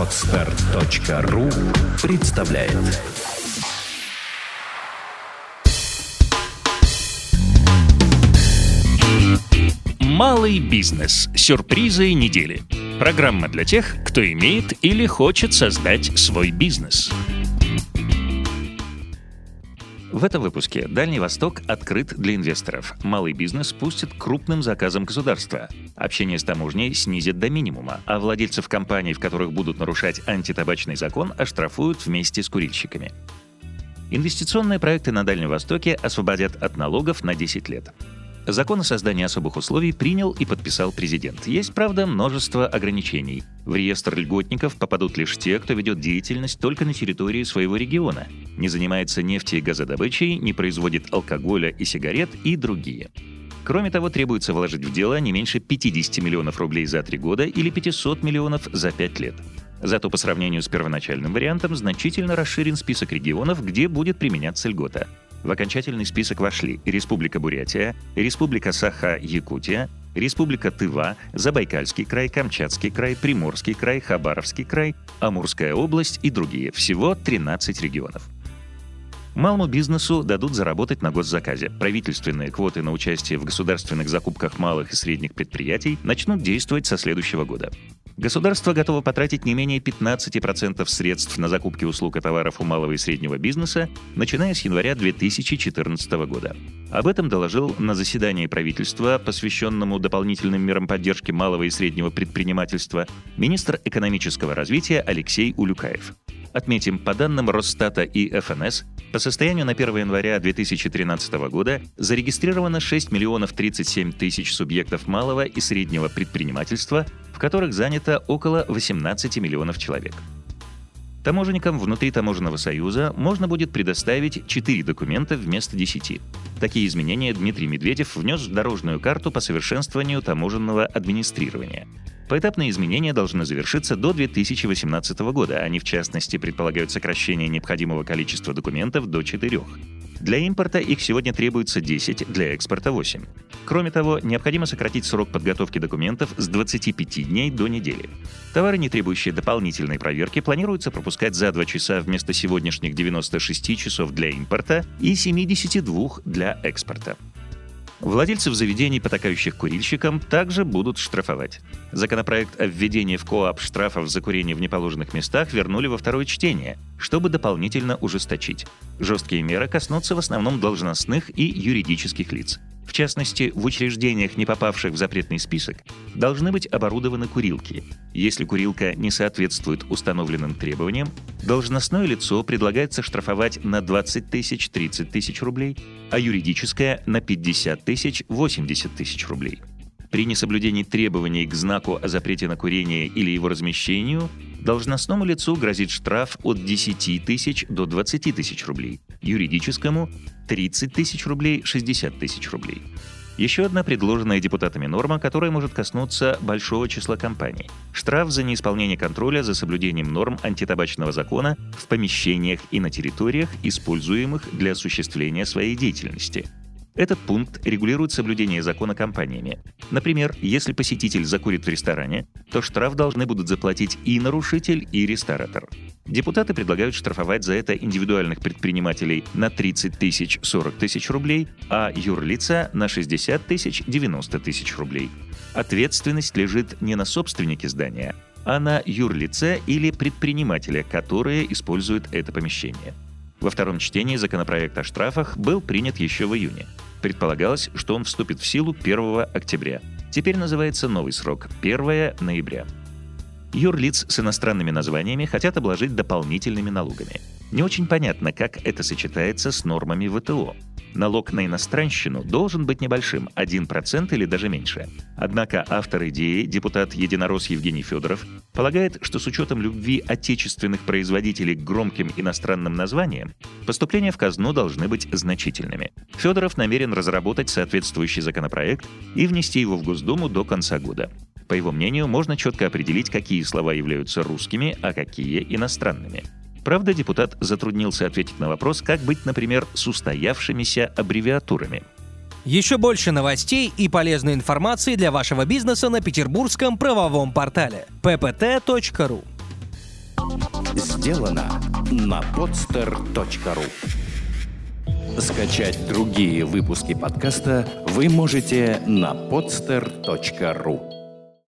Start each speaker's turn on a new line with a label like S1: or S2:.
S1: Отстар.ру представляет Малый бизнес. Сюрпризы недели. Программа для тех, кто имеет или хочет создать свой бизнес. В этом выпуске Дальний Восток открыт для инвесторов. Малый бизнес пустит крупным заказам государства. Общение с таможней снизит до минимума, а владельцев компаний, в которых будут нарушать антитабачный закон, оштрафуют вместе с курильщиками. Инвестиционные проекты на Дальнем Востоке освободят от налогов на 10 лет. Закон о создании особых условий принял и подписал президент. Есть, правда, множество ограничений. В реестр льготников попадут лишь те, кто ведет деятельность только на территории своего региона, не занимается нефти и газодобычей, не производит алкоголя и сигарет и другие. Кроме того, требуется вложить в дело не меньше 50 миллионов рублей за три года или 500 миллионов за пять лет. Зато по сравнению с первоначальным вариантом значительно расширен список регионов, где будет применяться льгота. В окончательный список вошли Республика Бурятия, Республика Саха-Якутия, Республика Тыва, Забайкальский край, Камчатский край, Приморский край, Хабаровский край, Амурская область и другие. Всего 13 регионов. Малому бизнесу дадут заработать на госзаказе. Правительственные квоты на участие в государственных закупках малых и средних предприятий начнут действовать со следующего года. Государство готово потратить не менее 15% средств на закупки услуг и товаров у малого и среднего бизнеса, начиная с января 2014 года. Об этом доложил на заседании правительства, посвященному дополнительным мерам поддержки малого и среднего предпринимательства, министр экономического развития Алексей Улюкаев. Отметим, по данным Росстата и ФНС, по состоянию на 1 января 2013 года зарегистрировано 6 миллионов 37 тысяч субъектов малого и среднего предпринимательства, в которых занято около 18 миллионов человек. Таможенникам внутри Таможенного союза можно будет предоставить 4 документа вместо 10. Такие изменения Дмитрий Медведев внес в дорожную карту по совершенствованию таможенного администрирования. Поэтапные изменения должны завершиться до 2018 года. Они, в частности, предполагают сокращение необходимого количества документов до 4. Для импорта их сегодня требуется 10, для экспорта 8. Кроме того, необходимо сократить срок подготовки документов с 25 дней до недели. Товары, не требующие дополнительной проверки, планируется пропускать за 2 часа вместо сегодняшних 96 часов для импорта и 72 для экспорта. Владельцев заведений, потакающих курильщикам, также будут штрафовать. Законопроект о введении в КОАП штрафов за курение в неположенных местах вернули во второе чтение, чтобы дополнительно ужесточить. Жесткие меры коснутся в основном должностных и юридических лиц. В частности, в учреждениях, не попавших в запретный список, должны быть оборудованы курилки. Если курилка не соответствует установленным требованиям, должностное лицо предлагается штрафовать на 20 тысяч 30 тысяч рублей, а юридическое — на 50 тысяч 80 тысяч рублей. При несоблюдении требований к знаку о запрете на курение или его размещению должностному лицу грозит штраф от 10 тысяч до 20 тысяч рублей, юридическому 30 тысяч рублей, 60 тысяч рублей. Еще одна предложенная депутатами норма, которая может коснуться большого числа компаний. Штраф за неисполнение контроля за соблюдением норм антитабачного закона в помещениях и на территориях, используемых для осуществления своей деятельности – этот пункт регулирует соблюдение закона компаниями. Например, если посетитель закурит в ресторане, то штраф должны будут заплатить и нарушитель, и ресторатор. Депутаты предлагают штрафовать за это индивидуальных предпринимателей на 30 тысяч 40 тысяч рублей, а юрлица на 60 тысяч 90 тысяч рублей. Ответственность лежит не на собственнике здания, а на юрлице или предпринимателя, которые используют это помещение. Во втором чтении законопроект о штрафах был принят еще в июне. Предполагалось, что он вступит в силу 1 октября. Теперь называется новый срок – 1 ноября. Юрлиц с иностранными названиями хотят обложить дополнительными налогами. Не очень понятно, как это сочетается с нормами ВТО. Налог на иностранщину должен быть небольшим, 1% или даже меньше. Однако автор идеи, депутат Единорос Евгений Федоров, полагает, что с учетом любви отечественных производителей к громким иностранным названиям, поступления в казну должны быть значительными. Федоров намерен разработать соответствующий законопроект и внести его в Госдуму до конца года. По его мнению, можно четко определить, какие слова являются русскими, а какие иностранными. Правда, депутат затруднился ответить на вопрос, как быть, например, с устоявшимися аббревиатурами.
S2: Еще больше новостей и полезной информации для вашего бизнеса на петербургском правовом портале ppt.ru
S3: сделано на podster.ru Скачать другие выпуски подкаста вы можете на podster.ru